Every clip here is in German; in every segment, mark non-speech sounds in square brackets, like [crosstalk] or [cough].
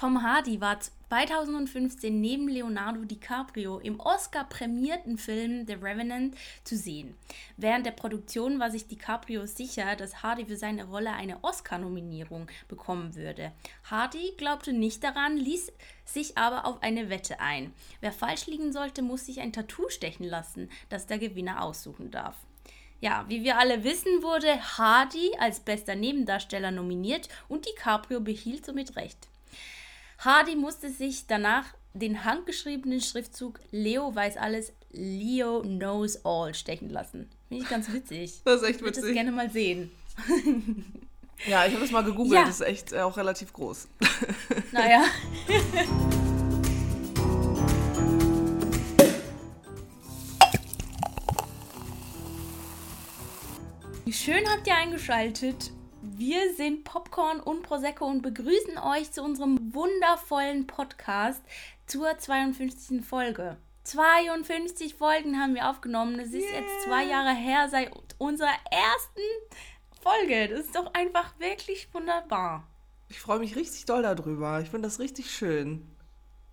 Tom Hardy war 2015 neben Leonardo DiCaprio im Oscar-prämierten Film The Revenant zu sehen. Während der Produktion war sich DiCaprio sicher, dass Hardy für seine Rolle eine Oscar-Nominierung bekommen würde. Hardy glaubte nicht daran, ließ sich aber auf eine Wette ein. Wer falsch liegen sollte, muss sich ein Tattoo stechen lassen, das der Gewinner aussuchen darf. Ja, wie wir alle wissen, wurde Hardy als bester Nebendarsteller nominiert und DiCaprio behielt somit recht. Hardy musste sich danach den handgeschriebenen Schriftzug Leo weiß alles, Leo knows all stechen lassen. Finde ich ganz witzig. Das ist echt Ich würde witzig. das gerne mal sehen. Ja, ich habe das mal gegoogelt, Ja. das ist echt äh, auch relativ groß. [laughs] Naja. Wie schön habt ihr eingeschaltet. Wir sind Popcorn und Prosecco und begrüßen euch zu unserem wundervollen Podcast zur 52. Folge. 52 Folgen haben wir aufgenommen. Das ist jetzt zwei Jahre her seit unserer ersten Folge. Das ist doch einfach wirklich wunderbar. Ich freue mich richtig doll darüber. Ich finde das richtig schön.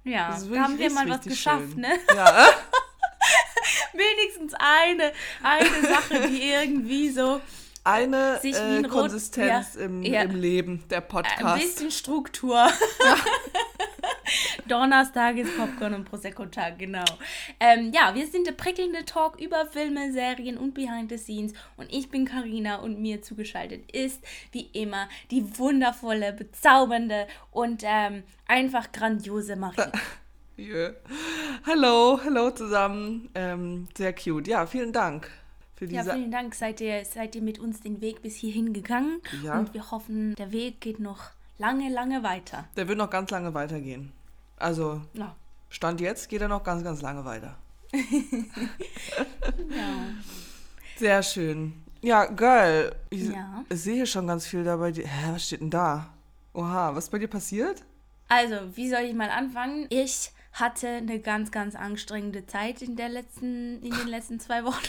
Ja, da haben wir mal was geschafft, schön. ne? Ja, [laughs] Wenigstens eine, eine Sache, die irgendwie so eine äh, ein Konsistenz ja, im, ja. im Leben, der ein Podcast. bisschen Struktur. [laughs] Donnerstag ist Popcorn und Prosecco-Tag, genau. Ähm, ja, wir sind der prickelnde Talk über Filme, Serien und Behind the Scenes. Und ich bin Karina und mir zugeschaltet ist, wie immer, die wundervolle, bezaubernde und ähm, einfach grandiose Marie. [laughs] Yeah. Hallo, hallo zusammen. Ähm, sehr cute. Ja, vielen Dank für Ja, diese. vielen Dank. Seid ihr, seid ihr mit uns den Weg bis hierhin gegangen? Ja. Und wir hoffen, der Weg geht noch lange, lange weiter. Der wird noch ganz lange weitergehen. Also, Ja. Stand jetzt geht er noch ganz, ganz lange weiter. [laughs] ja. Sehr schön. Ja, geil. Ich, Ja. ich sehe hier schon ganz viel da bei dir. Hä, was steht denn da? Oha, was ist bei dir passiert? Also, wie soll ich mal anfangen? Ich hatte eine ganz, ganz anstrengende Zeit in, der letzten, in den letzten zwei Wochen.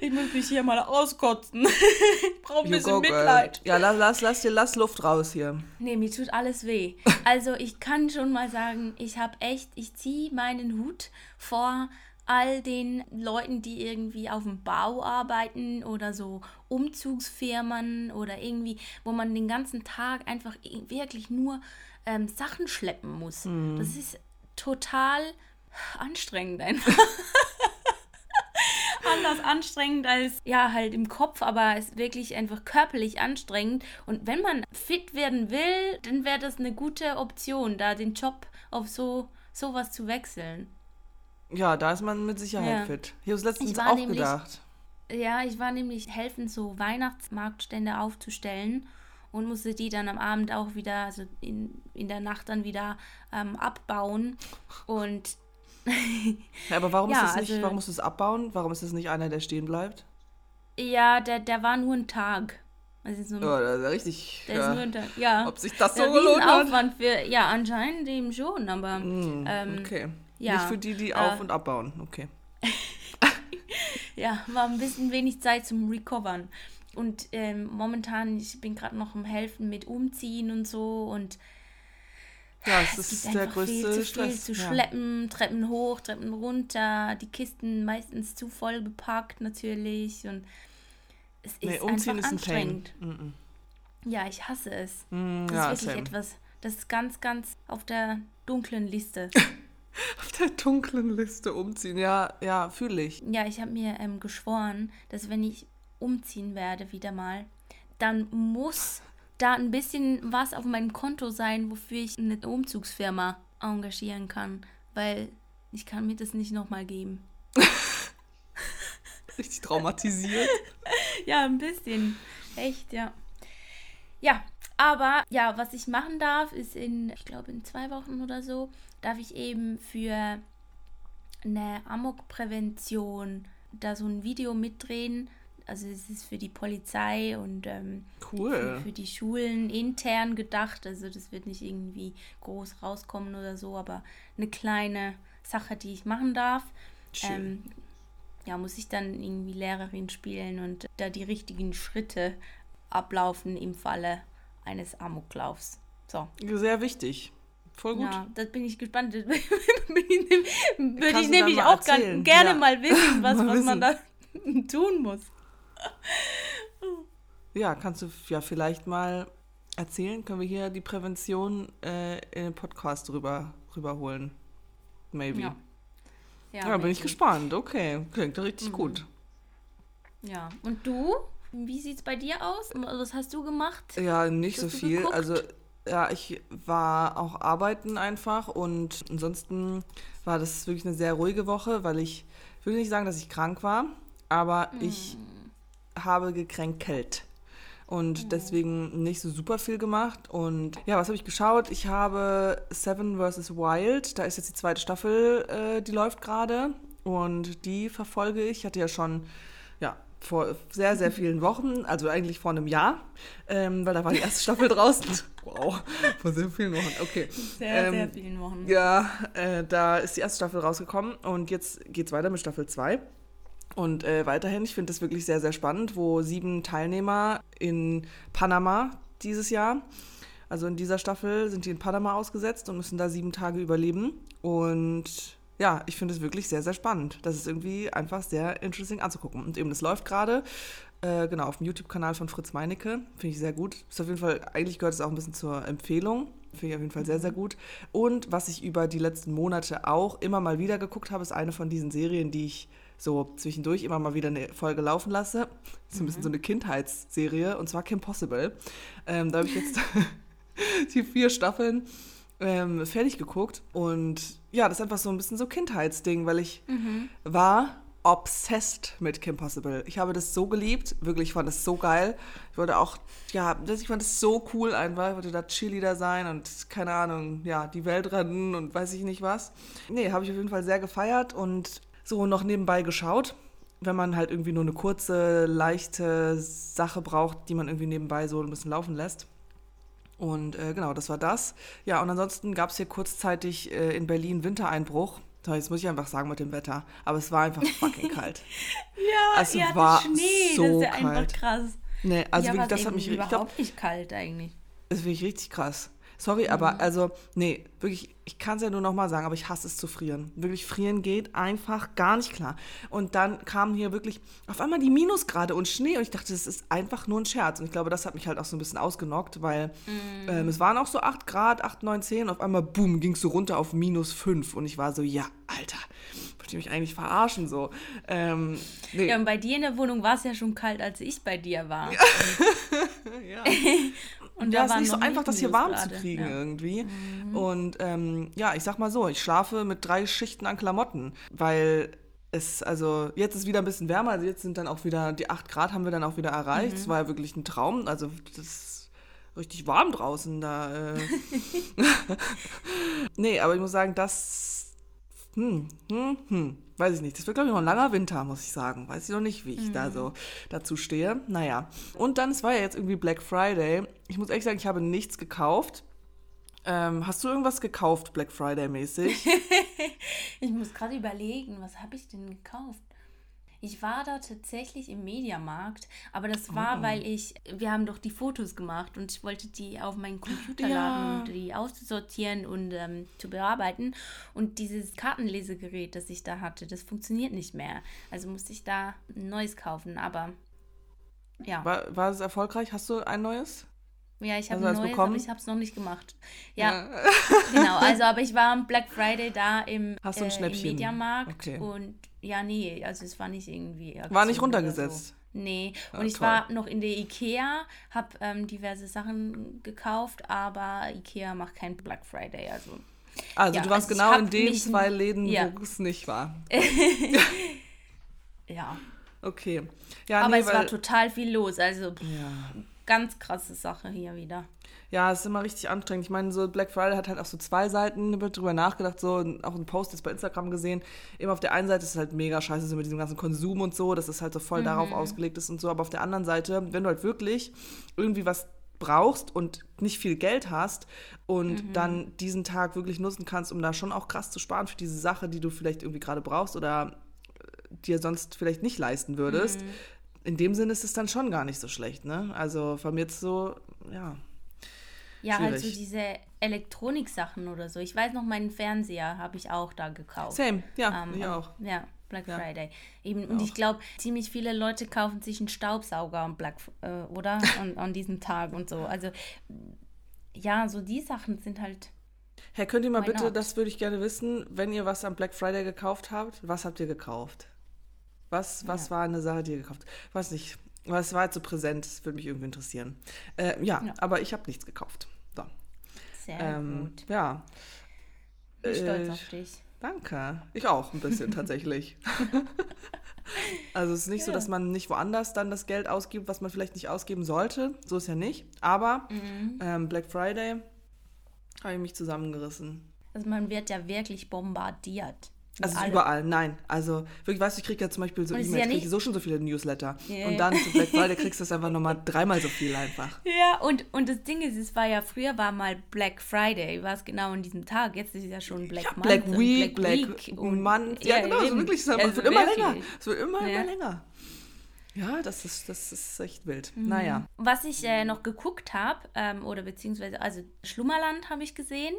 Ich muss mich hier mal auskotzen. [laughs] Ich brauche ein You bisschen girl. Mitleid. Ja, lass, lass, lass dir, lass Luft raus hier. Nee, mir tut alles weh. Also ich kann schon mal sagen, ich habe echt, ich ziehe meinen Hut vor all den Leuten, die irgendwie auf dem Bau arbeiten oder so Umzugsfirmen oder irgendwie, wo man den ganzen Tag einfach wirklich nur ähm, Sachen schleppen muss. Das ist total anstrengend einfach. [laughs] anders anstrengend als ja halt im Kopf, aber es ist wirklich einfach körperlich anstrengend. Und wenn man fit werden will, dann wäre das eine gute Option, da den Job auf so sowas zu wechseln. Ja, da ist man mit Sicherheit Ja. fit. Ich habe es letztens auch nämlich- gedacht. Ja, ich war nämlich helfen, so Weihnachtsmarktstände aufzustellen und musste die dann am Abend auch wieder, also in, in der Nacht dann wieder ähm, abbauen. Und [laughs] aber warum, Ja, ist das nicht, also- warum musst du es abbauen? Warum ist das nicht einer, der stehen bleibt? ja, der, der war nur ein Tag. Also so, Ja, das ist richtig. der ist ja. nur ein Tag. Ja. Ob sich das so gelohnt hat? Riesenaufwand für, ja, anscheinend eben schon, aber Hm, ähm, okay. ja, Nicht für die, die äh, auf- und abbauen. Okay. [laughs] ja, war ein bisschen wenig Zeit zum Recovern. Und ähm, momentan, ich bin gerade noch im Helfen mit Umziehen und so und Ja, es es ist der einfach viel größte zu viel Stress. zu ja. schleppen, Treppen hoch, Treppen runter, die Kisten meistens zu voll bepackt natürlich und es ist Nee, umziehen einfach ist ein Pain. anstrengend. Mhm. Ja, ich hasse es. Mm, Das ja, ist wirklich same. etwas, das ist ganz, ganz auf der dunklen Liste. [laughs] Auf der dunklen Liste umziehen. Ja, ja, fühle ich. Ja, ich habe mir ähm, geschworen, dass wenn ich umziehen werde wieder mal, dann muss da ein bisschen was auf meinem Konto sein, wofür ich eine Umzugsfirma engagieren kann, weil ich kann mir das nicht nochmal geben. [laughs] Richtig traumatisiert. [laughs] Ja, ein bisschen. Echt, ja. Ja, aber ja, was ich machen darf, ist in, ich glaube, in zwei Wochen oder so, darf ich eben für eine Amokprävention da so ein Video mitdrehen. Also es ist für die Polizei und ähm, für, Cool. für die Schulen intern gedacht. Also das wird nicht irgendwie groß rauskommen oder so, aber eine kleine Sache, die ich machen darf. Schön. Ähm, ja, muss ich dann irgendwie Lehrerin spielen und da die richtigen Schritte ablaufen im Falle eines Amoklaufs. So. Sehr wichtig. Voll gut. Ja, das bin ich gespannt. [laughs] Würde ich nämlich auch erzählen? gerne Ja. mal wissen, was, [laughs] Mal was man da wissen. [laughs] tun muss. Ja, kannst du ja vielleicht mal erzählen? Können wir hier die Prävention äh, in den Podcast rüber, rüberholen? Maybe. Ja. Ja, bin ich maybe. gespannt. Okay, klingt richtig Mhm. gut. Ja. Und du? Wie sieht es bei dir aus? Was hast du gemacht? Ja, nicht so Hast du viel. geguckt? Also, ja, ich war auch arbeiten einfach und ansonsten war das wirklich eine sehr ruhige Woche, weil ich ich will nicht sagen, dass ich krank war, aber ich Hm. Habe gekränkelt und deswegen nicht so super viel gemacht. Und ja, was habe ich geschaut? Ich habe Seven vs. Wild, da ist jetzt die zweite Staffel, äh, die läuft gerade und die verfolge ich. Ich hatte ja schon, ja, vor sehr, sehr vielen Wochen, also eigentlich vor einem Jahr, ähm, weil da war die erste [laughs] Staffel draußen. Wow, vor sehr vielen Wochen, okay. Sehr, Ähm, sehr vielen Wochen. Ja, äh, da ist die erste Staffel rausgekommen und jetzt geht's weiter mit Staffel 2. Und äh, weiterhin, ich finde das wirklich sehr, sehr spannend, wo sieben Teilnehmer in Panama dieses Jahr, also in dieser Staffel, sind die in Panama ausgesetzt und müssen da sieben Tage überleben. Und ja, ich finde es wirklich sehr, sehr spannend. Das ist irgendwie einfach sehr interesting anzugucken. Und eben, das läuft gerade, äh, genau, auf dem YouTube-Kanal von Fritz Meinecke. Finde ich sehr gut. Ist auf jeden Fall, eigentlich gehört es auch ein bisschen zur Empfehlung. Finde ich auf jeden Fall sehr, sehr gut. Und was ich über die letzten Monate auch immer mal wieder geguckt habe, ist eine von diesen Serien, die ich so zwischendurch immer mal wieder eine Folge laufen lasse. Das ist ein bisschen so eine Kindheitsserie, und zwar Kim Possible. Ähm, da habe ich jetzt [laughs] die vier Staffeln ähm, fertig geguckt. Und ja, das ist einfach so ein bisschen so Kindheitsding, weil ich war obsessed mit Kim Possible. Ich habe das so geliebt, wirklich, ich fand das so geil. Ich wollte auch, ja, das, ich fand das so cool einfach. Ich wollte da Cheerleader sein und keine Ahnung, ja, die Welt retten und weiß ich nicht was. Nee, habe ich auf jeden Fall sehr gefeiert und so noch nebenbei geschaut. Wenn man halt irgendwie nur eine kurze, leichte Sache braucht, die man irgendwie nebenbei so ein bisschen laufen lässt. Und äh, genau, das war das. Ja, und ansonsten gab es hier kurzzeitig äh, in Berlin Wintereinbruch. So, Jetzt muss ich einfach sagen mit dem Wetter. Aber es war einfach fucking [laughs] kalt. Ja, Es ihr hattet war Schnee. so das ist ja einfach kalt. krass. Nee, also ja, wirklich, das hat mich ich glaub, überhaupt nicht kalt eigentlich. das finde ich richtig krass. Sorry, Mhm. aber also, nee, wirklich, ich kann es ja nur nochmal sagen, aber ich hasse es zu frieren. Wirklich, frieren geht einfach gar nicht klar. Und dann kamen hier wirklich auf einmal die Minusgrade und Schnee und ich dachte, das ist einfach nur ein Scherz. Und ich glaube, das hat mich halt auch so ein bisschen ausgenockt, weil Mhm. ähm, es waren auch so 8 Grad, 8, 9, 10 und auf einmal, boom, ging es so runter auf minus 5 und ich war so, ja, Alter, wollt ihr mich eigentlich verarschen so? Ähm, nee. Ja, und bei dir in der Wohnung war es ja schon kalt, als ich bei dir war. [laughs] Ja. [laughs] Und ja, da ist nicht so einfach, das hier warm zu kriegen Ja. Mhm. irgendwie. Und ähm, ja, ich sag mal so, ich schlafe mit drei Schichten an Klamotten, weil es, also jetzt ist wieder ein bisschen wärmer, also jetzt sind dann auch wieder, die 8 Grad haben wir dann auch wieder erreicht. Mhm. Es war ja wirklich ein Traum, also das ist richtig warm draußen da. Äh. [laughs] [laughs] nee, aber ich muss sagen, das, hm, hm, hm, weiß ich nicht. Das wird, glaube ich, noch ein langer Winter, muss ich sagen. Weiß ich noch nicht, wie ich da Mhm. so dazu stehe. Naja. Und dann, es war ja jetzt irgendwie Black Friday. Ich muss ehrlich sagen, ich habe nichts gekauft. Ähm, hast du irgendwas gekauft, Black Friday-mäßig? [laughs] Ich muss gerade überlegen, was habe ich denn gekauft? Ich war da tatsächlich im Mediamarkt, aber das war, Oh. weil ich, wir haben doch die Fotos gemacht und ich wollte die auf meinen Computer Ja. laden und die auszusortieren und ähm, zu bearbeiten. Und dieses Kartenlesegerät, das ich da hatte, das funktioniert nicht mehr. Also musste ich da ein neues kaufen, aber ja. War, war es erfolgreich? Hast du ein neues? Ja, ich habe du ein neues, aber ich habe es noch nicht gemacht. Ja, genau. Also, aber ich war am Black Friday da im, Hast du ein äh, im? Mediamarkt Okay. und ja, nee, also es war nicht irgendwie. War nicht Aktion runtergesetzt? So. Nee, Ah, und ich toll. war noch in der Ikea, habe ähm, diverse Sachen gekauft, aber Ikea macht kein Black Friday, also. Also Ja, du warst also ich genau in den zwei Läden, ja. wo es nicht war. [laughs] Ja, Okay. Ja, aber nee, es war total viel los, also pff, ja. ganz krasse Sache hier wieder. Ja, es ist immer richtig anstrengend. Ich meine, so Black Friday hat halt auch so zwei Seiten, wird drüber nachgedacht, so auch ein Post jetzt bei Instagram gesehen. Eben auf der einen Seite ist es halt mega scheiße, so mit diesem ganzen Konsum und so, dass es halt so voll darauf ausgelegt ist und so. Aber auf der anderen Seite, wenn du halt wirklich irgendwie was brauchst und nicht viel Geld hast und dann diesen Tag wirklich nutzen kannst, um da schon auch krass zu sparen für diese Sache, die du vielleicht irgendwie gerade brauchst oder äh, dir sonst vielleicht nicht leisten würdest. In dem Sinne ist es dann schon gar nicht so schlecht, ne? Also von mir jetzt so, ja, Ja, halt so diese Elektronik-Sachen oder so. Ich weiß noch, meinen Fernseher habe ich auch da gekauft. Same, ja, Ähm, ich auch. Ja, Black Ja. Friday. Eben, und ich glaube, ziemlich viele Leute kaufen sich einen Staubsauger am Black, äh, oder? [laughs] an, an diesem Tag und so. Also, ja, so die Sachen sind halt. Herr, könnt ihr mal bitte, not? das würde ich gerne wissen, wenn ihr was am Black Friday gekauft habt, was habt ihr gekauft? Was, was Ja. war eine Sache, die ihr gekauft habt? Weiß nicht. Was war jetzt so präsent? Das würde mich irgendwie interessieren. Äh, ja, Ja. aber ich habe nichts gekauft. So. Sehr Ähm, gut. ja. Bin stolz äh, auf dich. Danke. Ich auch ein bisschen [laughs] tatsächlich. also es ist nicht so, Ja. dass man nicht woanders dann das Geld ausgibt, was man vielleicht nicht ausgeben sollte. So ist ja nicht. Aber Mhm. ähm, Black Friday habe ich mich zusammengerissen. Also, man wird ja wirklich bombardiert. Also es ist allem. überall, nein. Also wirklich, weißt du, ich kriege ja zum Beispiel so E-Mails, ja kriege so schon so viele Newsletter. Ja, Und ja. dann zu Black Friday [laughs] kriegst du das einfach nochmal dreimal so viel einfach. Ja, und, und das Ding ist, es war ja früher war mal Black Friday, war es genau an diesem Tag. Jetzt ist es ja schon Black Ja, Month Black Week, Black, und- Month. Ja, genau, so wirklich. Es wird Also immer wirklich. länger. Es wird immer, Ja. immer länger. Ja, das ist, das ist echt wild. Mhm. Naja. Was ich äh, noch geguckt habe, ähm, oder beziehungsweise, also Schlummerland habe ich gesehen,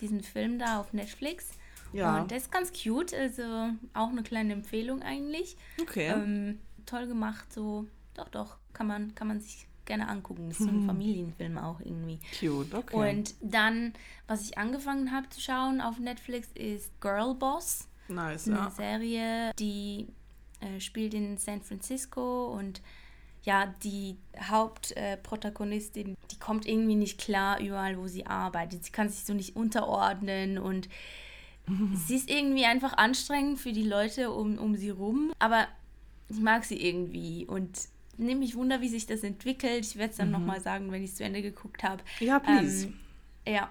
diesen Film da auf Netflix. Ja. Und der ist ganz cute, also auch eine kleine Empfehlung eigentlich. Okay. Ähm, toll gemacht, so, doch, doch, kann man, kann man sich gerne angucken. Das ist so ein [laughs] Familienfilm auch irgendwie. Cute, okay. Und dann, was ich angefangen habe zu schauen auf Netflix, ist Girl Boss. nice, eine ja. Serie, die äh, spielt in San Francisco und ja, die Hauptprotagonistin, die kommt irgendwie nicht klar überall, wo sie arbeitet. Sie kann sich so nicht unterordnen und [laughs] sie ist irgendwie einfach anstrengend für die Leute um, um sie rum, aber ich mag sie irgendwie und nehme mich wunder, wie sich das entwickelt. Ich werde es dann nochmal sagen, wenn ich es zu Ende geguckt habe. Ja, please. Ähm, ja.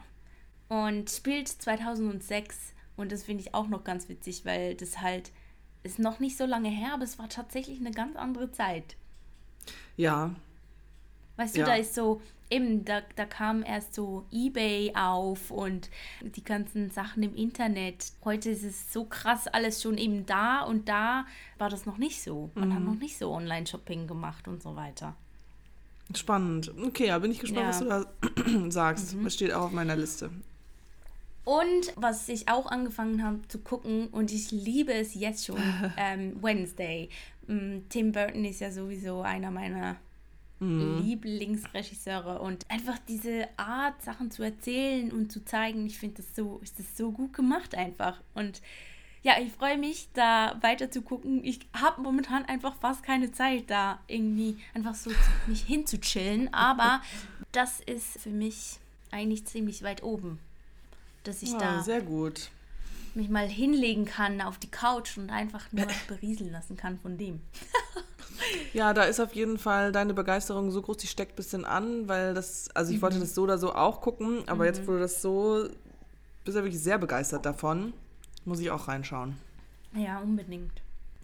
Und spielt 2006 und das finde ich auch noch ganz witzig, weil das halt ist noch nicht so lange her, aber es war tatsächlich eine ganz andere Zeit. ja, Weißt du, Ja. da ist so, eben, da, da kam erst so Ebay auf und die ganzen Sachen im Internet. Heute ist es so krass alles schon eben da und da war das noch nicht so. Man Mhm. hat noch nicht so Online-Shopping gemacht und so weiter. spannend. Okay, ja, bin ich gespannt, Ja. Mhm. was du da [clears throat] sagst. Das steht auch auf meiner Liste. Und was ich auch angefangen habe zu gucken, und ich liebe es jetzt schon, [laughs] ähm, Wednesday. Mm, Tim Burton ist ja sowieso einer meiner Lieblingsregisseure und einfach diese Art, Sachen zu erzählen und zu zeigen, ich finde das so, ist das so gut gemacht einfach. Und ja, ich freue mich, da weiter zu gucken. Ich habe momentan einfach fast keine Zeit, da irgendwie einfach so mich hinzuchillen, aber [laughs] das ist für mich eigentlich ziemlich weit oben, dass ich Ja, da Ah, sehr gut. mich mal hinlegen kann auf die Couch und einfach nur [laughs] berieseln lassen kann von dem. [laughs] Ja, da ist auf jeden Fall deine Begeisterung so groß, die steckt ein bisschen an, weil das, also ich Mhm. wollte das so oder so auch gucken, aber jetzt wurde das so, bist du wirklich sehr begeistert davon. Muss ich auch reinschauen. Ja, unbedingt.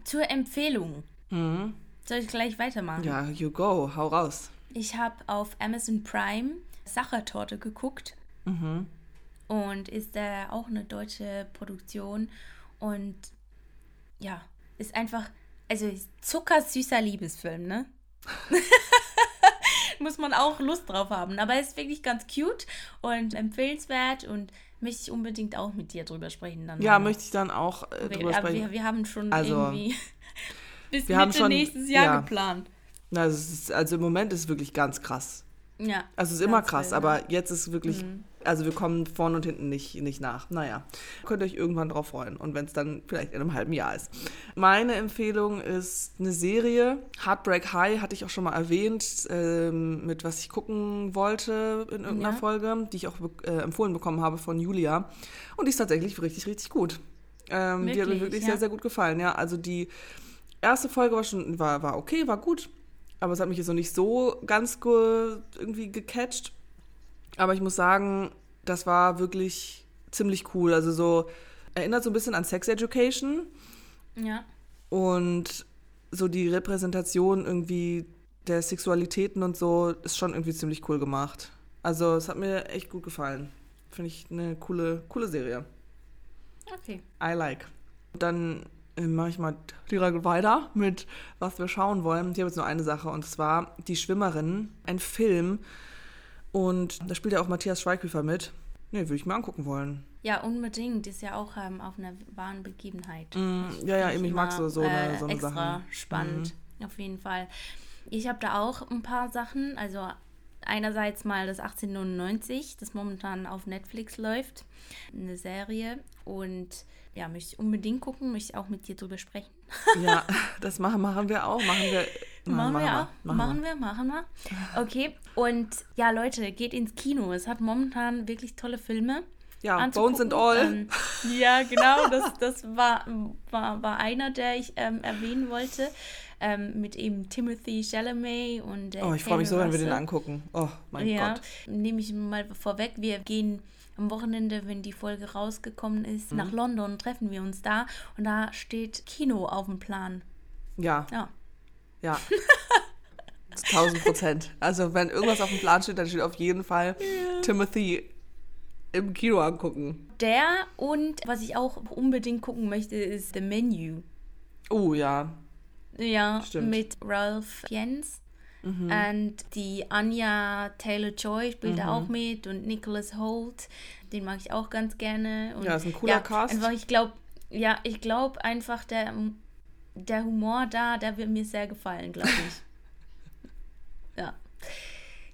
Zur Empfehlung. Soll ich gleich weitermachen? Ja, you go, hau raus. Ich habe auf Amazon Prime Sachertorte geguckt. Und ist äh, auch eine deutsche Produktion. Und ja, ist einfach, also zuckersüßer Liebesfilm, ne? [laughs] Muss man auch Lust drauf haben. Aber es ist wirklich ganz cute und empfehlenswert und möchte ich unbedingt auch mit dir drüber sprechen. Dann Ja, mal. möchte ich dann auch äh, wir, drüber aber sprechen. wir, wir haben schon Also, irgendwie [laughs] bis wir Mitte haben schon- nächstes Jahr ja. geplant. Es ist, also im Moment ist es wirklich ganz krass. Ja. Also es ist immer krass, wild, aber jetzt ist wirklich, Mhm. Also wir kommen vorne und hinten nicht, nicht nach. Naja, könnt ihr euch irgendwann drauf freuen und wenn es dann vielleicht in einem halben Jahr ist. Meine Empfehlung ist eine Serie, Heartbreak High, hatte ich auch schon mal erwähnt, ähm, mit was ich gucken wollte in irgendeiner Ja. Folge, die ich auch äh, empfohlen bekommen habe von Julia. Und die ist tatsächlich richtig, richtig gut. Ähm, die hat mir Wirklich, wirklich ja. sehr, sehr gut gefallen. Ja, also die erste Folge war schon, war, war okay, war gut. Aber es hat mich jetzt noch nicht so ganz ge irgendwie gecatcht. Aber ich muss sagen, das war wirklich ziemlich cool. Also so erinnert so ein bisschen an Sex Education Ja. und so die Repräsentation irgendwie der Sexualitäten und so ist schon irgendwie ziemlich cool gemacht. Also es hat mir echt gut gefallen. Finde ich eine coole, coole Serie. Okay. I like. Dann äh, mache ich mal direkt weiter mit, was wir schauen wollen. Ich habe jetzt nur eine Sache und zwar Die Schwimmerin, ein Film Und da spielt ja auch Matthias Schweighöfer mit. Nee, würde ich mir angucken wollen. Ja, unbedingt. Ist ja auch ähm, auf einer wahren Begebenheit. Mm, ja, ja, eben, ich mag so, so eine, äh, so eine extra Sachen. spannend, auf jeden Fall. Ich habe da auch ein paar Sachen. Also einerseits mal das 1899, das momentan auf Netflix läuft, eine Serie. Und ja, möchte ich unbedingt gucken, möchte ich auch mit dir drüber sprechen. Ja, [laughs] das machen, machen wir auch. Machen wir, Machen, wir auch. Machen, Machen wir, machen wir. Okay. Und ja, Leute, geht ins Kino. Es hat momentan wirklich tolle Filme. Ja, anzugucken. Bones and All. Ähm, ja, genau. Das, das war, war, war einer, der ich ähm, erwähnen wollte. Ähm, mit eben Timothy Chalamet und äh, oh, ich freue mich so, wenn wir den angucken. Oh, mein ja, Gott. nehme ich mal vorweg. Wir gehen am Wochenende, wenn die Folge rausgekommen ist, nach London, treffen wir uns da und da steht Kino auf dem Plan. Ja, Ja. ja. [laughs] Zu 1000 Prozent. Also, wenn irgendwas auf dem Plan steht, dann steht auf jeden Fall Timothy im Kino angucken. Der und was ich auch unbedingt gucken möchte, ist The Menu. Oh, ja. Ja, Stimmt. Mhm. mit Ralph Fiennes. Und die Anya Taylor-Joy spielt Mhm. da auch mit und Nicholas Holt, den mag ich auch ganz gerne. Und Ja, ist ein cooler Cast. Einfach, ich glaube, ja, ich glaube einfach, der, der Humor da, der wird mir sehr gefallen, glaube [laughs] ich. ja.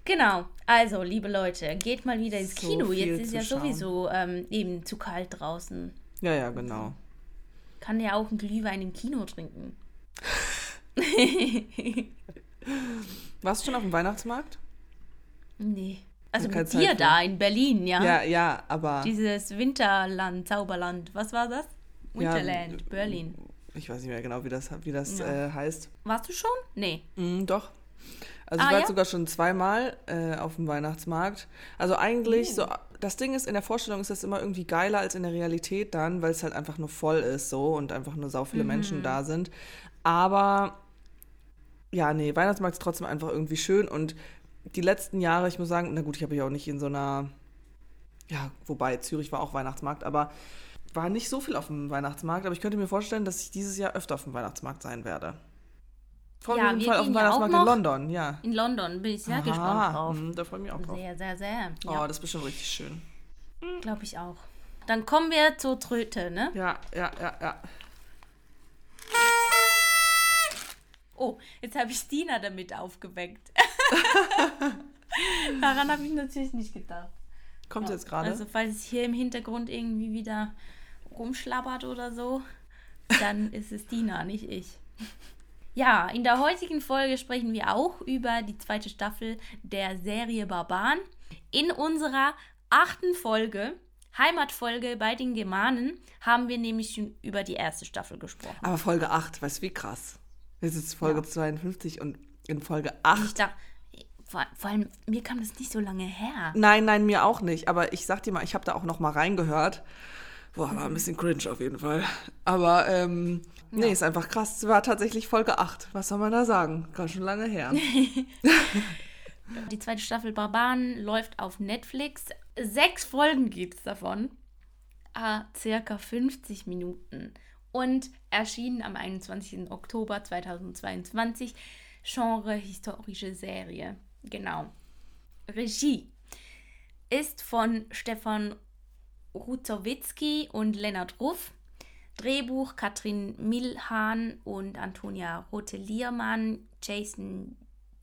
Genau, also, liebe Leute, geht mal wieder ins So Kino. Jetzt ist ja schauen. sowieso ähm, eben zu kalt draußen. Ja, ja, genau. Kann ja auch einen Glühwein im Kino trinken. [laughs] Warst du schon auf dem Weihnachtsmarkt? Nee. Also mit Zeit dir für. da in Berlin, ja? Ja, ja, aber Dieses Winterland, Zauberland. Was war das? Ja, Winterland, Berlin. ich weiß nicht mehr genau, wie das, wie das Ja. äh, heißt. Warst du schon? Nee. Mm, doch. Also Ah, ich war ja? sogar schon zweimal äh, auf dem Weihnachtsmarkt. Also eigentlich Uh. so, das Ding ist, in der Vorstellung ist das immer irgendwie geiler als in der Realität dann, weil es halt einfach nur voll ist so und einfach nur sau Mhm. viele Menschen da sind. Aber ja, nee, Weihnachtsmarkt ist trotzdem einfach irgendwie schön und die letzten Jahre, ich muss sagen, na gut, ich habe ja auch nicht in so einer, ja, wobei Zürich war auch Weihnachtsmarkt, aber war nicht so viel auf dem Weihnachtsmarkt, aber ich könnte mir vorstellen, dass ich dieses Jahr öfter auf dem Weihnachtsmarkt sein werde. Vor Ja, allem wir Fall auf dem Weihnachtsmarkt in. London, ja. In London bin ich sehr gespannt Aha, drauf. Da freue ich mich auch drauf. Sehr, sehr, sehr. Oh, Ja, das ist bestimmt richtig schön. glaube ich auch. Dann kommen wir zur Tröte, ne? Ja, ja, ja, ja. Oh, jetzt habe ich Dina damit aufgeweckt. [laughs] Daran habe ich natürlich nicht gedacht. Kommt Ja, jetzt gerade? Also falls es hier im Hintergrund irgendwie wieder rumschlabbert oder so, dann [laughs] ist es Dina, nicht ich. Ja, in der heutigen Folge sprechen wir auch über die zweite Staffel der Serie Barbaren. In unserer achten Folge, Heimatfolge bei den Germanen, haben wir nämlich schon über die erste Staffel gesprochen. Aber Folge 8, weißt du, wie krass. Sind jetzt Folge Ja. 52 und in Folge Ich 8. dachte, vor, vor allem, mir kam das nicht so lange her. Nein, nein, mir auch nicht. Aber ich sag dir mal, ich habe da auch noch mal reingehört. Boah, war ein bisschen cringe auf jeden Fall. Aber ähm, nee, ist einfach krass. Es war tatsächlich Folge 8. Was soll man da sagen? Ganz schon lange her. [laughs] [laughs] Die zweite Staffel Barbaren läuft auf Netflix. Sechs Folgen gibt es davon. Ah, circa 50 Minuten. Und erschienen am 21. Oktober 2022. Genre historische Serie. Genau. Regie ist von Stefan Ruzowitzki und Lennart Ruff. Drehbuch Katrin Milhan und Antonia Rote-Liermann, Jason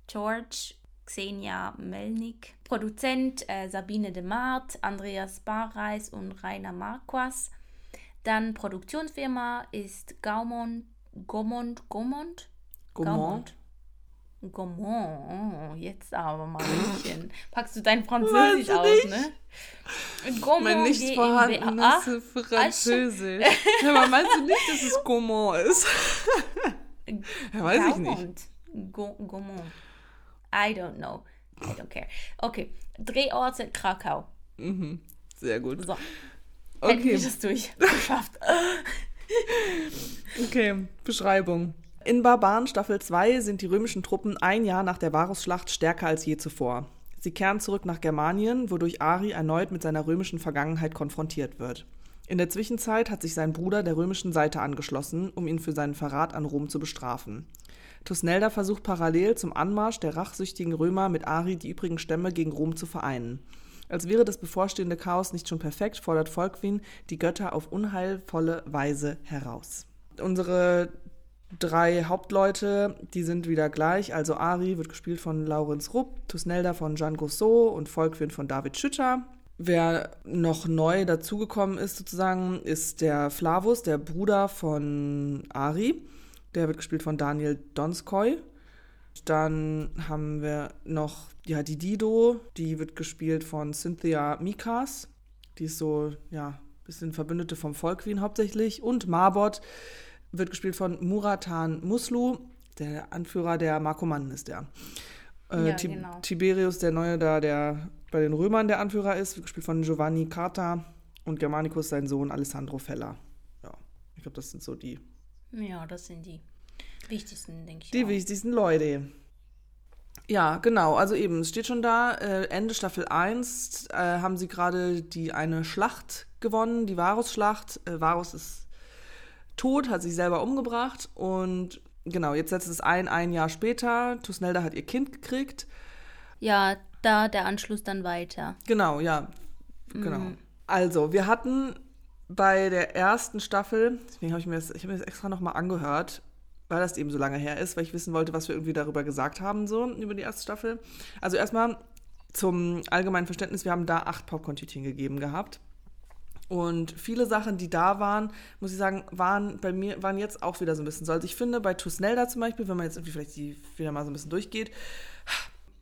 George, Xenia Melnik. Produzent äh, Sabine de Mart, Andreas Barreis und Rainer Marquas. Dann Produktionsfirma ist Gaumont, Gaumont, Gaumont? Gaumont? Gaumont, oh, jetzt aber mal ein bisschen. Packst du dein Französisch aus, nicht. ne? Gaumont Mein nichts vorhandenes Französisch. [laughs] Ja, aber meinst du nicht, dass es Gaumont ist? [laughs] ja, weiß ich nicht. Gaumont. Gaumont. I don't know. I don't care. Okay. Drehorte Krakau. Mhm. Sehr gut. So. Okay, das durch. [laughs] Geschafft. okay. Beschreibung. In Barbaren Staffel 2 sind die römischen Truppen ein Jahr nach der Varusschlacht stärker als je zuvor. Sie kehren zurück nach Germanien, wodurch Ari erneut mit seiner römischen Vergangenheit konfrontiert wird. In der Zwischenzeit hat sich sein Bruder der römischen Seite angeschlossen, um ihn für seinen Verrat an Rom zu bestrafen. Tusnelda versucht parallel zum Anmarsch der rachsüchtigen Römer mit Ari die übrigen Stämme gegen Rom zu vereinen. Als wäre das bevorstehende Chaos nicht schon perfekt, fordert Volkwin die Götter auf unheilvolle Weise heraus. Unsere drei Hauptleute, die sind wieder gleich. Also Ari wird gespielt von Laurenz Rupp, Tusnelda von Jean Gousseau und Volkwin von David Schütter. Wer noch neu dazugekommen ist, sozusagen, ist der Flavus, der Bruder von Ari. Der wird gespielt von Daniel Donskoy. Dann haben wir noch ja, die Dido, die wird gespielt von Cynthia Mikas. Die ist so, ja, ein bisschen Verbündete vom Volkwin hauptsächlich. Und Marbot wird gespielt von Muratan Muslu, der Anführer der Markomannen ist der. Äh, Ja, Ti- genau. Tiberius, der Neue da, der bei den Römern der Anführer ist, wird gespielt von Giovanni Carta. Und Germanicus, sein Sohn Alessandro Feller. Ja, ich glaube, das sind so die, Ja, das sind die wichtigsten, denke ich. die auch. wichtigsten Leute. Ja, genau. Also eben, es steht schon da, äh, Ende Staffel 1 äh, haben sie gerade die eine Schlacht gewonnen, die Varus-Schlacht. Äh, Varus ist tot, hat sich selber umgebracht und genau, jetzt setzt es ein, ein Jahr später. Tusnelda hat ihr Kind gekriegt. Ja, da der Anschluss dann weiter. Genau, ja. Genau. Also, wir hatten bei der ersten Staffel, deswegen habe ich mir das, ich habe mir das extra nochmal angehört, weil das eben so lange her ist, weil ich wissen wollte, was wir irgendwie darüber gesagt haben, so über die erste Staffel. Also erstmal zum allgemeinen Verständnis, wir haben da acht Popcorn-Tütchen gegeben gehabt. Und viele Sachen, die da waren, muss ich sagen, waren bei mir, waren jetzt auch wieder so ein bisschen so. Also ich finde, bei Tusnelda zum Beispiel, wenn man jetzt irgendwie vielleicht die wieder mal so ein bisschen durchgeht,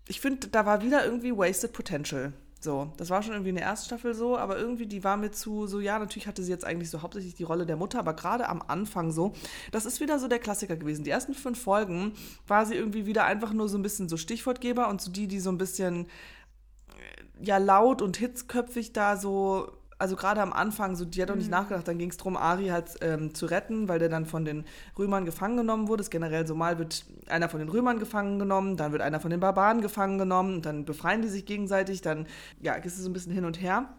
ich finde, da war wieder irgendwie Wasted Potential. So, das war schon irgendwie in der ersten Staffel so, aber irgendwie die war mir zu so, ja, natürlich hatte sie jetzt eigentlich so hauptsächlich die Rolle der Mutter, aber gerade am Anfang so, das ist wieder so der Klassiker gewesen. Die ersten fünf Folgen war sie irgendwie wieder einfach nur so ein bisschen so Stichwortgeber und so die, die so ein bisschen äh, ja laut und hitzköpfig da so, also gerade am Anfang, so die hat auch nicht nachgedacht, dann ging es darum, Ari halt ähm, zu retten, weil der dann von den Römern gefangen genommen wurde. Das ist generell so mal wird einer von den Römern gefangen genommen, dann wird einer von den Barbaren gefangen genommen, dann befreien die sich gegenseitig, dann ja, ist es so ein bisschen hin und her.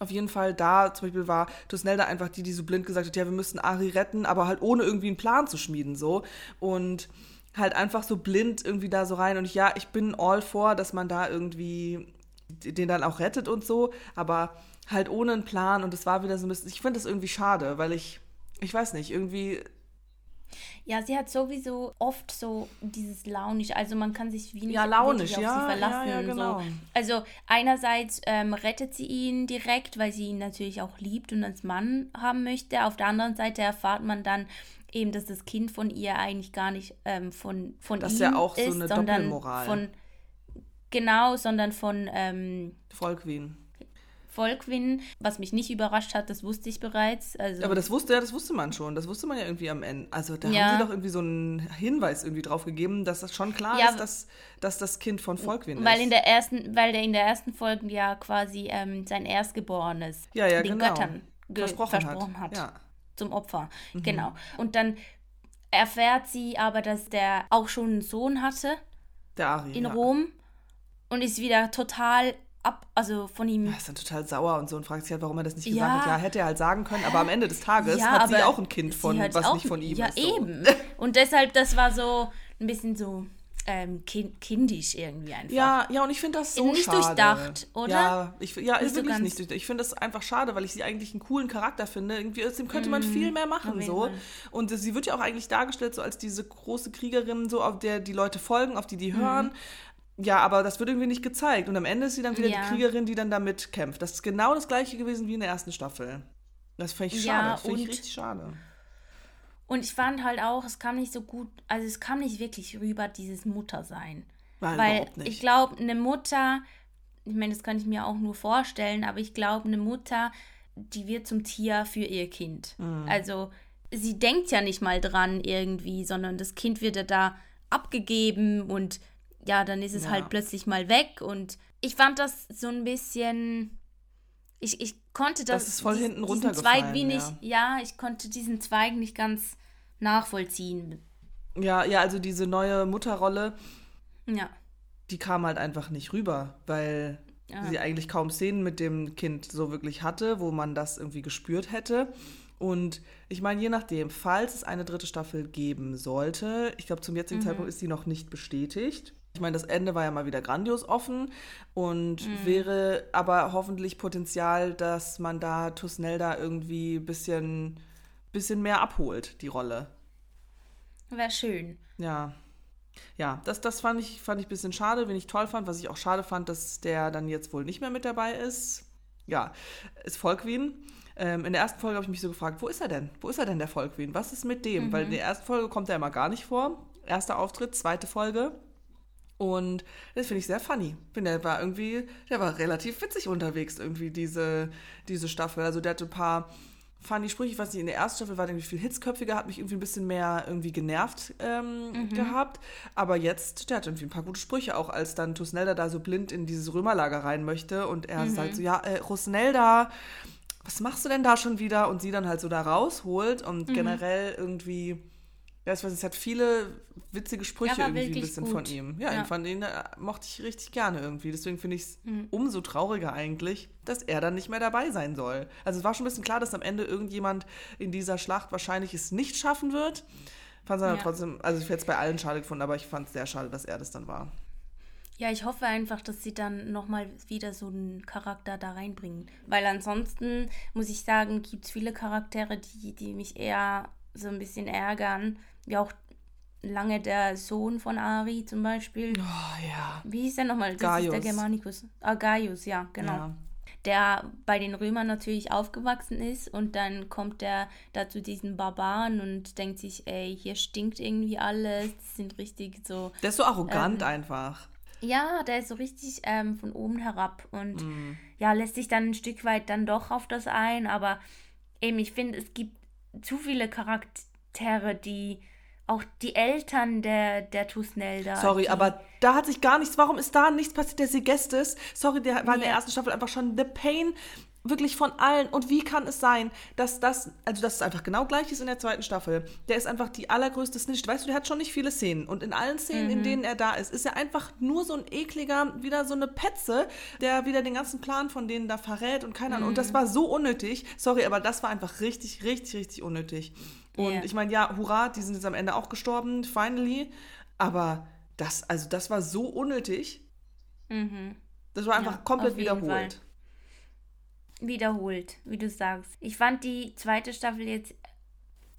Auf jeden Fall da zum Beispiel war Tusnelda einfach die, die so blind gesagt hat, ja, wir müssen Ari retten, aber halt ohne irgendwie einen Plan zu schmieden so und halt einfach so blind irgendwie da so rein und ja, ich bin all for, dass man da irgendwie den dann auch rettet und so, aber halt ohne einen Plan und es war wieder so ein bisschen, ich finde das irgendwie schade, weil ich, ich weiß nicht, irgendwie, Ja, sie hat sowieso oft so dieses launisch, also man kann sich wie nicht Ja, launisch, auf ja, sie verlassen. ja, ja, genau. so. Also einerseits ähm, rettet sie ihn direkt, weil sie ihn natürlich auch liebt und als Mann haben möchte. Auf der anderen Seite erfahrt man dann eben, dass das Kind von ihr eigentlich gar nicht ähm, von, von Das ihm ist ja auch so ist, eine sondern Doppelmoral. von genau, sondern von ähm, Volkwin. Volkwin, was mich nicht überrascht hat, das wusste ich bereits. Also Aber das wusste ja, das wusste man schon. Das wusste man ja irgendwie am Ende. Also da Ja. haben sie doch irgendwie so einen Hinweis irgendwie drauf gegeben, dass das schon klar Ja, ist, dass, dass das Kind von Volkwin Weil ist. in der ersten, weil der in der ersten Folge ja quasi ähm, sein Erstgeborenes ja, ja, den genau. Göttern ge- versprochen, versprochen hat. hat, zum Opfer. Genau. Und dann erfährt sie aber, dass der auch schon einen Sohn hatte Der Ari. in. Rom und ist wieder total ab, also von ihm. Er ist dann total sauer und so und fragt sich halt, warum er das nicht Ja. gesagt hat. Ja, hätte er halt sagen können, aber am Ende des Tages Ja, hat sie auch ein Kind von, was auch- nicht von ihm ja, ist. So. eben. [laughs] Und deshalb, das war so ein bisschen so ähm, kind, kindisch irgendwie einfach. Ja, ja, und ich finde das so Nicht schade. durchdacht, oder? Ja, ich, ja Nicht ist wirklich nicht durchdacht. Ich finde das einfach schade, weil ich sie eigentlich einen coolen Charakter finde. Irgendwie aus dem könnte man viel mehr machen, Mhm. so. Fall. Und sie wird ja auch eigentlich dargestellt so als diese große Kriegerin, so auf der die Leute folgen, auf die die hören. Ja, aber das wird irgendwie nicht gezeigt. Und am Ende ist sie dann wieder Ja. die Kriegerin, die dann damit kämpft. Das ist genau das gleiche gewesen wie in der ersten Staffel. Das finde ich Ja, schade. Das finde ich und- richtig schade. Und ich fand halt auch, es kam nicht so gut, also es kam nicht wirklich rüber, dieses Muttersein. Nein, Weil ich glaube, eine Mutter, ich meine, das kann ich mir auch nur vorstellen, aber ich glaube, eine Mutter, die wird zum Tier für ihr Kind. Mhm. Also sie denkt ja nicht mal dran irgendwie, sondern das Kind wird ja da abgegeben und ja, dann ist es Ja. halt plötzlich mal weg. Und ich fand das so ein bisschen. Ich, ich konnte das. Das ist voll hinten runtergefallen, Zweig wie nicht, ja, ich konnte diesen Zweig nicht ganz nachvollziehen. Ja, ja, also diese neue Mutterrolle, Ja. die kam halt einfach nicht rüber, weil Ja. sie eigentlich kaum Szenen mit dem Kind so wirklich hatte, wo man das irgendwie gespürt hätte. Und ich meine, je nachdem, falls es eine dritte Staffel geben sollte, ich glaube, zum jetzigen mhm. Zeitpunkt ist sie noch nicht bestätigt. Ich meine, das Ende war ja mal wieder grandios offen und mhm. wäre aber hoffentlich Potenzial, dass man da Tusnelda irgendwie ein bisschen, bisschen mehr abholt, die Rolle. Wäre schön. Ja. Ja, das, das fand ich, fand ich ein bisschen schade, wenn ich toll fand. Was ich auch schade fand, dass der dann jetzt wohl nicht mehr mit dabei ist. Ja, ist Volkwin. Ähm, in der ersten Folge habe ich mich so gefragt, wo ist er denn? Wo ist er denn, der Volkwin? Was ist mit dem? Mhm. Weil in der ersten Folge kommt er immer gar nicht vor. Erster Auftritt, zweite Folge. Und das finde ich sehr funny. Bin der war irgendwie, der war relativ witzig unterwegs, irgendwie, diese, diese Staffel. Also der hatte ein paar funny Sprüche. Ich weiß nicht, in der ersten Staffel war der irgendwie viel hitzköpfiger, hat mich irgendwie ein bisschen mehr irgendwie genervt ähm, mhm. gehabt. Aber jetzt, der hat irgendwie ein paar gute Sprüche, auch als dann Tusnelda da so blind in dieses Römerlager rein möchte. Und er mhm. sagt so, ja, äh, Rosnelda, was machst du denn da schon wieder? Und sie dann halt so da rausholt und mhm. generell irgendwie ja, ich weiß, es hat viele witzige Sprüche irgendwie ein bisschen gut. von ihm. Ja, ja. von denen äh, mochte ich richtig gerne irgendwie. Deswegen finde ich es mhm. umso trauriger eigentlich, dass er dann nicht mehr dabei sein soll. Also es war schon ein bisschen klar, dass am Ende irgendjemand in dieser Schlacht wahrscheinlich es nicht schaffen wird. Fand es aber ja. trotzdem, also ich hätte es bei allen schade gefunden, aber ich fand es sehr schade, dass er das dann war. Ja, ich hoffe einfach, dass sie dann nochmal wieder so einen Charakter da reinbringen. Weil ansonsten, muss ich sagen, gibt es viele Charaktere, die, die mich eher so ein bisschen ärgern wie auch lange der Sohn von Ari zum Beispiel. Oh ja. Wie hieß der nochmal? Das Gaius. ist der Germanicus. Ah, Gaius, ja, genau. Ja. Der bei den Römern natürlich aufgewachsen ist und dann kommt er da zu diesen Barbaren und denkt sich, ey, hier stinkt irgendwie alles, das sind richtig so. Der ist so arrogant ähm, einfach. Ja, der ist so richtig ähm, von oben herab und mm. ja, lässt sich dann ein Stück weit dann doch auf das ein, aber eben, ich finde, es gibt zu viele Charaktere, die auch die Eltern der, der Tusnelda. Sorry, aber da hat sich gar nichts, warum ist da nichts passiert? Der Segestes, sorry, der war in der ersten Staffel einfach schon the pain wirklich von allen. Und wie kann es sein, dass das, also dass es einfach genau gleich ist in der zweiten Staffel. Der ist einfach die allergrößte Snitch. Weißt du, der hat schon nicht viele Szenen. Und in allen Szenen, mhm. in denen er da ist, ist er einfach nur so ein ekliger, wieder so eine Petze, der wieder den ganzen Plan von denen da verrät und keine Ahnung. Mhm. Und das mhm. war so unnötig. Sorry, aber das war einfach richtig, richtig, richtig unnötig. Und yeah. ich meine, ja, hurra, die sind jetzt am Ende auch gestorben, finally. Aber das, also das war so unnötig. Mhm. Das war einfach ja, komplett wiederholt. Fall. Wiederholt, wie du sagst. Ich fand die zweite Staffel jetzt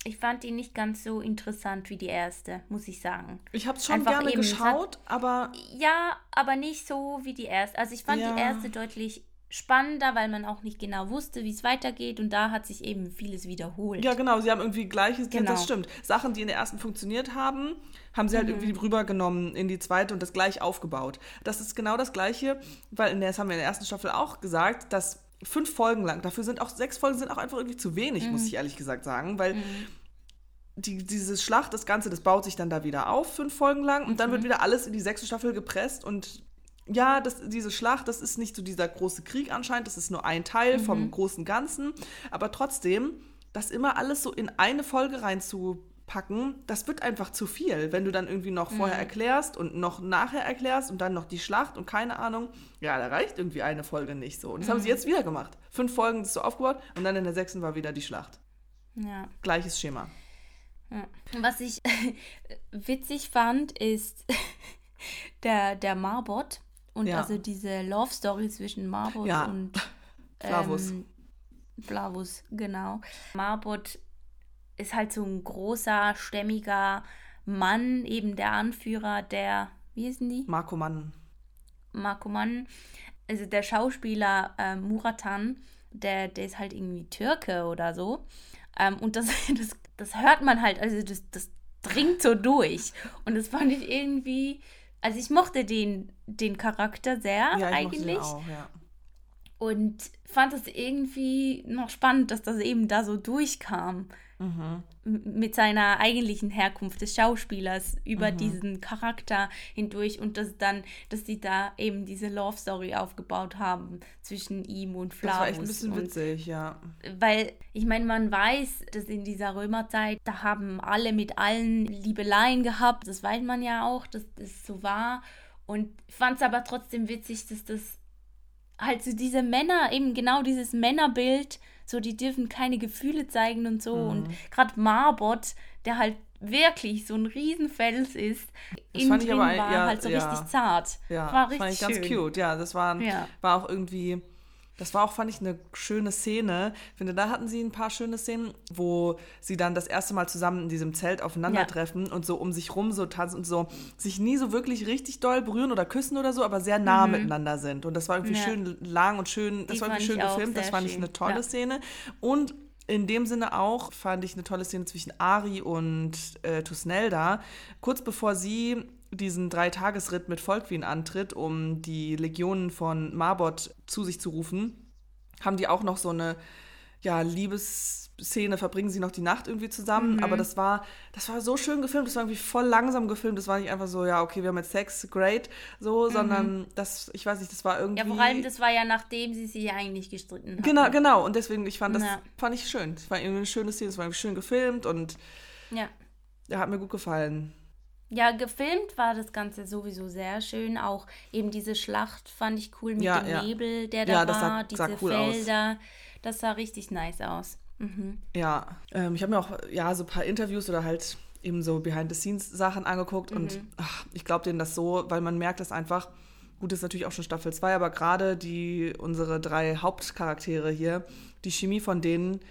ich fand die nicht ganz so interessant wie die erste, muss ich sagen. Ich habe es schon Einfach gerne eben, geschaut, aber ja, aber nicht so wie die erste. Also ich fand ja. die erste deutlich spannender, weil man auch nicht genau wusste, wie es weitergeht und da hat sich eben vieles wiederholt. Ja, genau, sie haben irgendwie gleiches, genau. das stimmt. Sachen, die in der ersten funktioniert haben, haben sie halt mhm. irgendwie rübergenommen in die zweite und das gleich aufgebaut. Das ist genau das gleiche, weil in der, das haben wir in der ersten Staffel auch gesagt, dass fünf Folgen lang, dafür sind auch sechs Folgen sind auch einfach irgendwie zu wenig, mhm. muss ich ehrlich gesagt sagen, weil mhm. Die, dieses Schlacht, das Ganze, das baut sich dann da wieder auf, fünf Folgen lang, und dann wird mhm. wieder alles in die sechste Staffel gepresst und ja, das, diese Schlacht, das ist nicht so dieser große Krieg anscheinend, das ist nur ein Teil mhm. vom großen Ganzen. Aber trotzdem, das immer alles so in eine Folge reinzupacken, das wird einfach zu viel, wenn du dann irgendwie noch vorher mhm. erklärst und noch nachher erklärst und dann noch die Schlacht und keine Ahnung. Ja, da reicht irgendwie eine Folge nicht so. Und das mhm. haben sie mhm. jetzt wieder gemacht. Fünf Folgen ist so aufgebaut und dann in der sechsten war wieder die Schlacht. Ja. Gleiches Schema. Ja. Was ich [laughs] witzig fand, ist [laughs] der, der Marbot und ja. also diese Love Story zwischen Marbot ja. und Flavus. Ähm, Flavus, genau. Marbot ist halt so ein großer, stämmiger Mann, eben der Anführer der, wie hießen die? Marco Mann. Marco Mann, also der Schauspieler äh, Muratan, der, der ist halt irgendwie Türke oder so. Ähm, und das, [laughs] das, das hört man halt, also das, das dringt so durch. Und das fand ich irgendwie also ich mochte den, den Charakter sehr ja, ich eigentlich. Auch, ja. Und fand es irgendwie noch spannend, dass das eben da so durchkam. Mhm. Mit seiner eigentlichen Herkunft des Schauspielers über mhm. diesen Charakter hindurch und dass dann, dass sie da eben diese Love Story aufgebaut haben zwischen ihm und Flavus. Das war echt ein bisschen und, witzig, ja. Weil, ich meine, man weiß, dass in dieser Römerzeit, da haben alle mit allen Liebeleien gehabt, das weiß man ja auch, dass das so war. Und fand es aber trotzdem witzig, dass das halt so diese Männer, eben genau dieses Männerbild So, die dürfen keine Gefühle zeigen und so. Mhm. Und gerade Marbot, der halt wirklich so ein Riesenfels ist, das fand ich aber, war ja, halt so ja. richtig zart. Ja, war richtig fand ich schön. ganz cute. Ja, das war, ja. war auch irgendwie das war auch, fand ich, eine schöne Szene. Ich finde, da hatten sie ein paar schöne Szenen, wo sie dann das erste Mal zusammen in diesem Zelt aufeinandertreffen ja. und so um sich rum so tanzen und so sich nie so wirklich richtig doll berühren oder küssen oder so, aber sehr nah mhm. miteinander sind. Und das war irgendwie ja. schön lang und schön, das Die war irgendwie schön gefilmt. Das fand ich eine tolle ja. Szene. Und in dem Sinne auch fand ich eine tolle Szene zwischen Ari und äh, Tusnelda. Kurz bevor sie diesen Dreitagesritt mit Volkwin antritt, um die Legionen von Marbot zu sich zu rufen, haben die auch noch so eine ja, Liebesszene, verbringen sie noch die Nacht irgendwie zusammen. Mhm. Aber das war, das war so schön gefilmt, das war irgendwie voll langsam gefilmt. Das war nicht einfach so, ja, okay, wir haben jetzt Sex, great, so, mhm. sondern das, ich weiß nicht, das war irgendwie. Ja, vor allem, das war ja nachdem sie sie eigentlich gestritten haben. Genau, genau. Und deswegen, ich fand das, ja. fand ich schön. Das war irgendwie eine schöne Szene, das war irgendwie schön gefilmt und ja. ja, hat mir gut gefallen. Ja, gefilmt war das Ganze sowieso sehr schön. Auch eben diese Schlacht fand ich cool mit ja, dem ja. Nebel, der da ja, war, sah, diese sah cool Felder. Aus. Das sah richtig nice aus. Mhm. Ja, ähm, ich habe mir auch ja so ein paar Interviews oder halt eben so Behind-the-Scenes-Sachen angeguckt mhm. und ach, ich glaube denen das so, weil man merkt das einfach, gut, das ist natürlich auch schon Staffel 2, aber gerade die, unsere drei Hauptcharaktere hier, die Chemie von denen,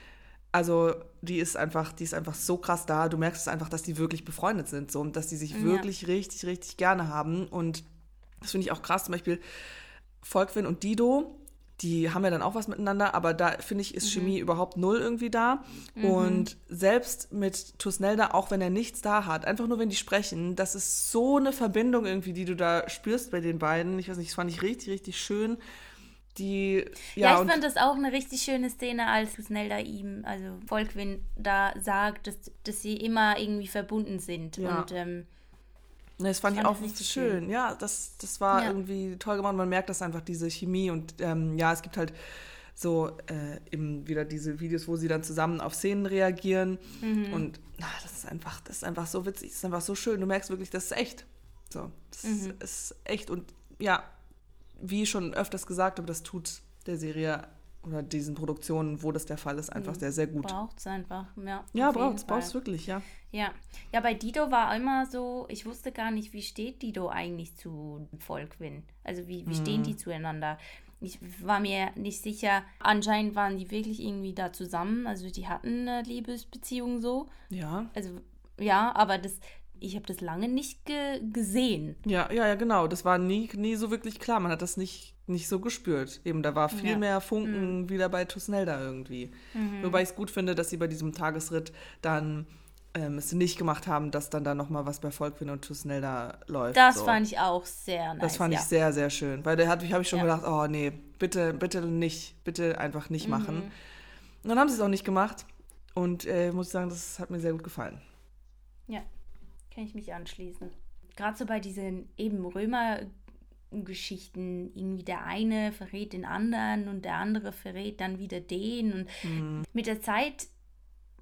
also die ist einfach, die ist einfach so krass da. Du merkst es einfach, dass die wirklich befreundet sind so und dass die sich ja. wirklich richtig, richtig gerne haben. Und das finde ich auch krass. Zum Beispiel Volkwin und Dido, die haben ja dann auch was miteinander, aber da finde ich, ist mhm. Chemie überhaupt null irgendwie da. Mhm. Und selbst mit Tusnelda, auch wenn er nichts da hat, einfach nur wenn die sprechen, das ist so eine Verbindung irgendwie, die du da spürst bei den beiden. Ich weiß nicht, das fand ich richtig, richtig schön die. Ja, ja ich fand das auch eine richtig schöne Szene, als Snelda ihm, also Volkwin, da sagt, dass, dass sie immer irgendwie verbunden sind. Ja. Und ähm, das fand, fand ich auch richtig schön. schön. Ja, das, das war ja. irgendwie toll gemacht. Man merkt das einfach, diese Chemie. Und ähm, ja, es gibt halt so äh, eben wieder diese Videos, wo sie dann zusammen auf Szenen reagieren. Mhm. Und ach, das ist einfach, das ist einfach so witzig, das ist einfach so schön. Du merkst wirklich, das ist echt. So, das mhm. ist echt. Und ja, wie schon öfters gesagt habe, das tut der Serie oder diesen Produktionen, wo das der Fall ist, einfach mhm. sehr, sehr gut. Braucht es einfach, ja. Ja, braucht es, braucht es wirklich, ja. Ja. Ja, bei Dido war immer so, ich wusste gar nicht, wie steht Dido eigentlich zu Volkwin? Also wie, wie stehen mhm. die zueinander? Ich war mir nicht sicher. Anscheinend waren die wirklich irgendwie da zusammen. Also die hatten eine Liebesbeziehung so. Ja. Also ja, aber das, ich habe das lange nicht ge gesehen. Ja, ja, ja, genau. Das war nie, nie so wirklich klar. Man hat das nicht, nicht so gespürt. Eben, da war viel ja. mehr Funken mhm. wieder bei Tusnelda irgendwie. Mhm. Wobei ich es gut finde, dass sie bei diesem Tagesritt dann ähm, es nicht gemacht haben, dass dann da nochmal was bei Volkwin und Tusnelda läuft. Das so. fand ich auch sehr nice. Das fand ja. ich sehr, sehr schön. Weil da habe ich schon ja. gedacht, oh nee, bitte, bitte nicht, bitte einfach nicht mhm. machen. Und dann haben sie es auch nicht gemacht. Und äh, muss ich sagen, das hat mir sehr gut gefallen. Ja. Kann ich mich anschließen. Gerade so bei diesen eben Römer Geschichten, irgendwie der eine verrät den anderen und der andere verrät dann wieder den und mhm. mit der Zeit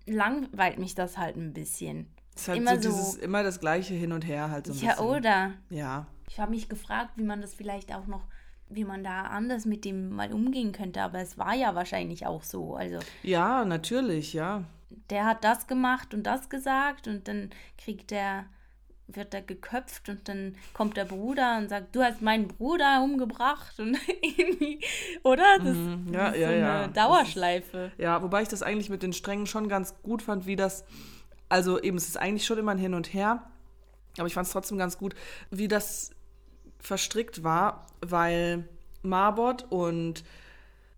langweilt mich das halt ein bisschen. Es ist halt immer so, dieses, immer das gleiche hin und her halt so ein ja, bisschen. oder? Ja. Ich habe mich gefragt, wie man das vielleicht auch noch, wie man da anders mit dem mal umgehen könnte, aber es war ja wahrscheinlich auch so. Also ja, natürlich, ja der hat das gemacht und das gesagt und dann kriegt der wird er geköpft und dann kommt der Bruder und sagt, du hast meinen Bruder umgebracht und [laughs] irgendwie, oder? Das, mhm. ja, das ist ja, so ja. eine Dauerschleife. Ist, ja, wobei ich das eigentlich mit den Strängen schon ganz gut fand, wie das, also eben, es ist eigentlich schon immer ein Hin und Her, aber ich fand es trotzdem ganz gut, wie das verstrickt war, weil Marbot und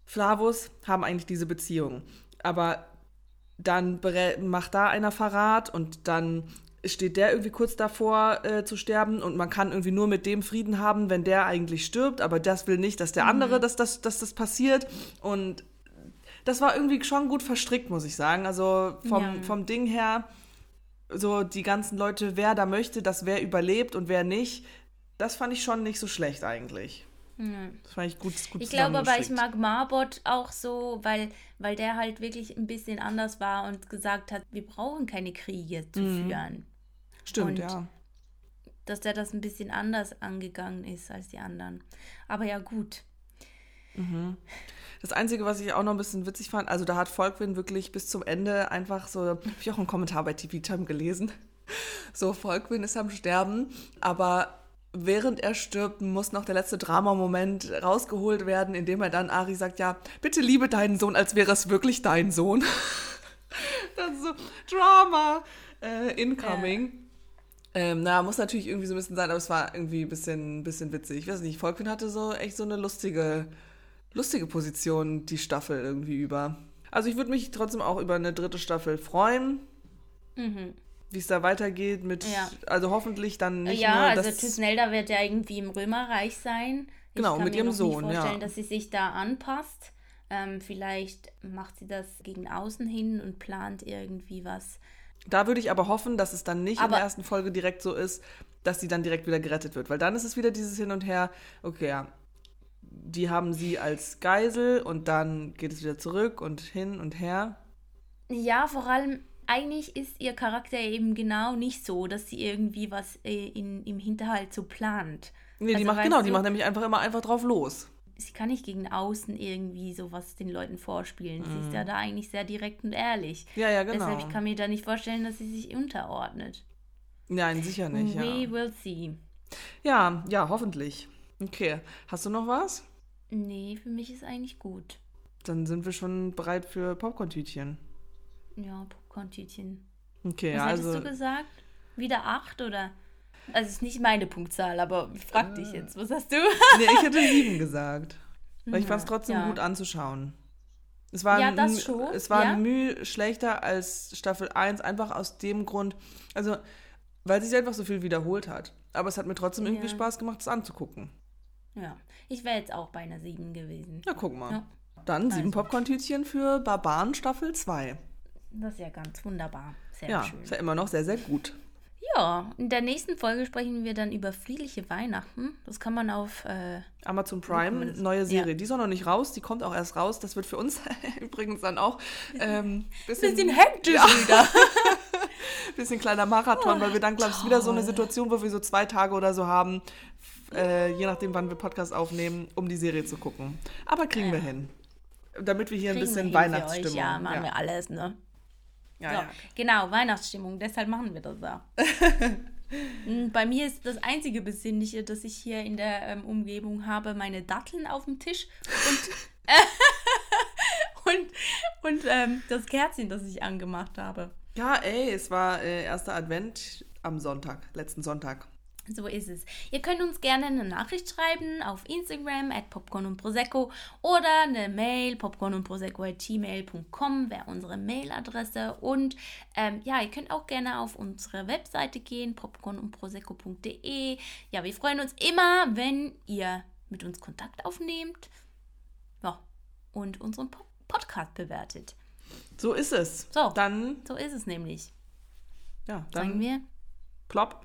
Flavus haben eigentlich diese Beziehung. Aber dann macht da einer Verrat und dann steht der irgendwie kurz davor äh, zu sterben und man kann irgendwie nur mit dem Frieden haben, wenn der eigentlich stirbt, aber das will nicht, dass der mhm. andere, dass das, dass das passiert und das war irgendwie schon gut verstrickt, muss ich sagen. Also vom, ja. vom Ding her, so die ganzen Leute, wer da möchte, dass wer überlebt und wer nicht, das fand ich schon nicht so schlecht eigentlich. Das fand ich gut, gut Ich glaube aber, ich mag Marbot auch so, weil, weil der halt wirklich ein bisschen anders war und gesagt hat, wir brauchen keine Kriege zu mhm. führen. Stimmt, und ja. Dass der das ein bisschen anders angegangen ist als die anderen. Aber ja, gut. Das Einzige, was ich auch noch ein bisschen witzig fand, also da hat Volkwin wirklich bis zum Ende einfach so, habe ich auch einen Kommentar bei TV Time gelesen, so Volkwin ist am Sterben, aber während er stirbt, muss noch der letzte Dramamoment rausgeholt werden, indem er dann Ari sagt, ja, bitte liebe deinen Sohn, als wäre es wirklich dein Sohn. [laughs] das ist so Drama äh, incoming. Ähm, na, muss natürlich irgendwie so ein bisschen sein, aber es war irgendwie ein bisschen, bisschen witzig. Ich weiß nicht, Volkwin hatte so echt so eine lustige, lustige Position die Staffel irgendwie über. Also ich würde mich trotzdem auch über eine dritte Staffel freuen. Wie es da weitergeht mit. Ja. also hoffentlich dann nicht ja, nur also das, Tisnelda wird ja irgendwie im Römerreich sein. Ich Genau, kann mit mir ihrem Sohn, nicht vorstellen, ja. dass sie sich da anpasst. Ähm, vielleicht macht sie das gegen außen hin und plant irgendwie was. Da würde ich aber hoffen, dass es dann nicht in Aber- der ersten Folge direkt so ist, dass sie dann direkt wieder gerettet wird. Weil dann ist es wieder dieses Hin und Her, okay, ja, die haben sie als Geisel und dann geht es wieder zurück und hin und her. Ja, vor allem, eigentlich ist ihr Charakter eben genau nicht so, dass sie irgendwie was äh, in, im Hinterhalt so plant. Nee, die Also, macht, genau, die du- macht nämlich einfach immer einfach drauf los. Sie kann nicht gegen außen irgendwie sowas den Leuten vorspielen. Sie Mhm. ist ja da eigentlich sehr direkt und ehrlich. Ja, ja, genau. Deshalb, ich kann mir da nicht vorstellen, dass sie sich unterordnet. Nein, sicher nicht, We ja. will see. Ja, ja, hoffentlich. Okay, hast du noch was? Nee, für mich ist eigentlich gut. Dann sind wir schon bereit für Popcorn-Tütchen. Ja, Popcorn-Tütchen. Okay, Was also du gesagt? Wieder acht oder? Also es ist nicht meine Punktzahl, aber ich frag dich jetzt, was hast du? [laughs] nee, ich hätte sieben gesagt. Weil ich fand es Ja, trotzdem ja. gut anzuschauen. Es war, Ja, ein das schon, es war ja. ein Mühe schlechter als Staffel 1, einfach aus dem Grund, also weil sich einfach so viel wiederholt hat. Aber es hat mir trotzdem irgendwie Ja. Spaß gemacht, es anzugucken. Ja, ich wäre jetzt auch bei einer sieben gewesen. Na, guck mal. Dann sieben Also. Popcorn-Tütchen für Barbaren Staffel 2. Das ist ja ganz wunderbar. Sehr Ja, schön. ist ja immer noch sehr, sehr gut. Ja, in der nächsten Folge sprechen wir dann über friedliche Weihnachten. Das kann man auf äh, Amazon Prime, neue Serie. Ja. Die ist auch noch nicht raus, die kommt auch erst raus. Das wird für uns [laughs] übrigens dann auch ähm, bisschen, bisschen hektisch wieder. [laughs] bisschen kleiner Marathon, weil wir dann, glaube ich, wieder so eine Situation, wo wir so zwei Tage oder so haben, äh, je nachdem, wann wir Podcast aufnehmen, um die Serie zu gucken. Aber kriegen wir hin. Damit wir hier ein Kriegen bisschen hin für Weihnachtsstimmung. Euch. Ja, machen ja. wir alles, ne? Ja, So, ja. Genau, Weihnachtsstimmung, deshalb machen wir das. Mm, [laughs] Bei mir ist das einzige Besinnliche, das ich hier in der ähm, Umgebung habe, meine Datteln auf dem Tisch und, [laughs] und, und ähm, das Kerzchen, das ich angemacht habe. ja, ey, es war äh, erster Advent am Sonntag, letzten Sonntag. So ist es. Ihr könnt uns gerne eine Nachricht schreiben auf Instagram at popcorn und prosecco oder eine Mail popcorn und prosecco at gmail.com wäre unsere Mailadresse und ähm, ja, ihr könnt auch gerne auf unsere Webseite gehen popcorn und prosecco.de. Ja, wir freuen uns immer, wenn ihr mit uns Kontakt aufnehmt. Ja, und unseren po Podcast bewertet. So ist es. So. Dann, So ist es nämlich. ja, Sagen dann wir plopp.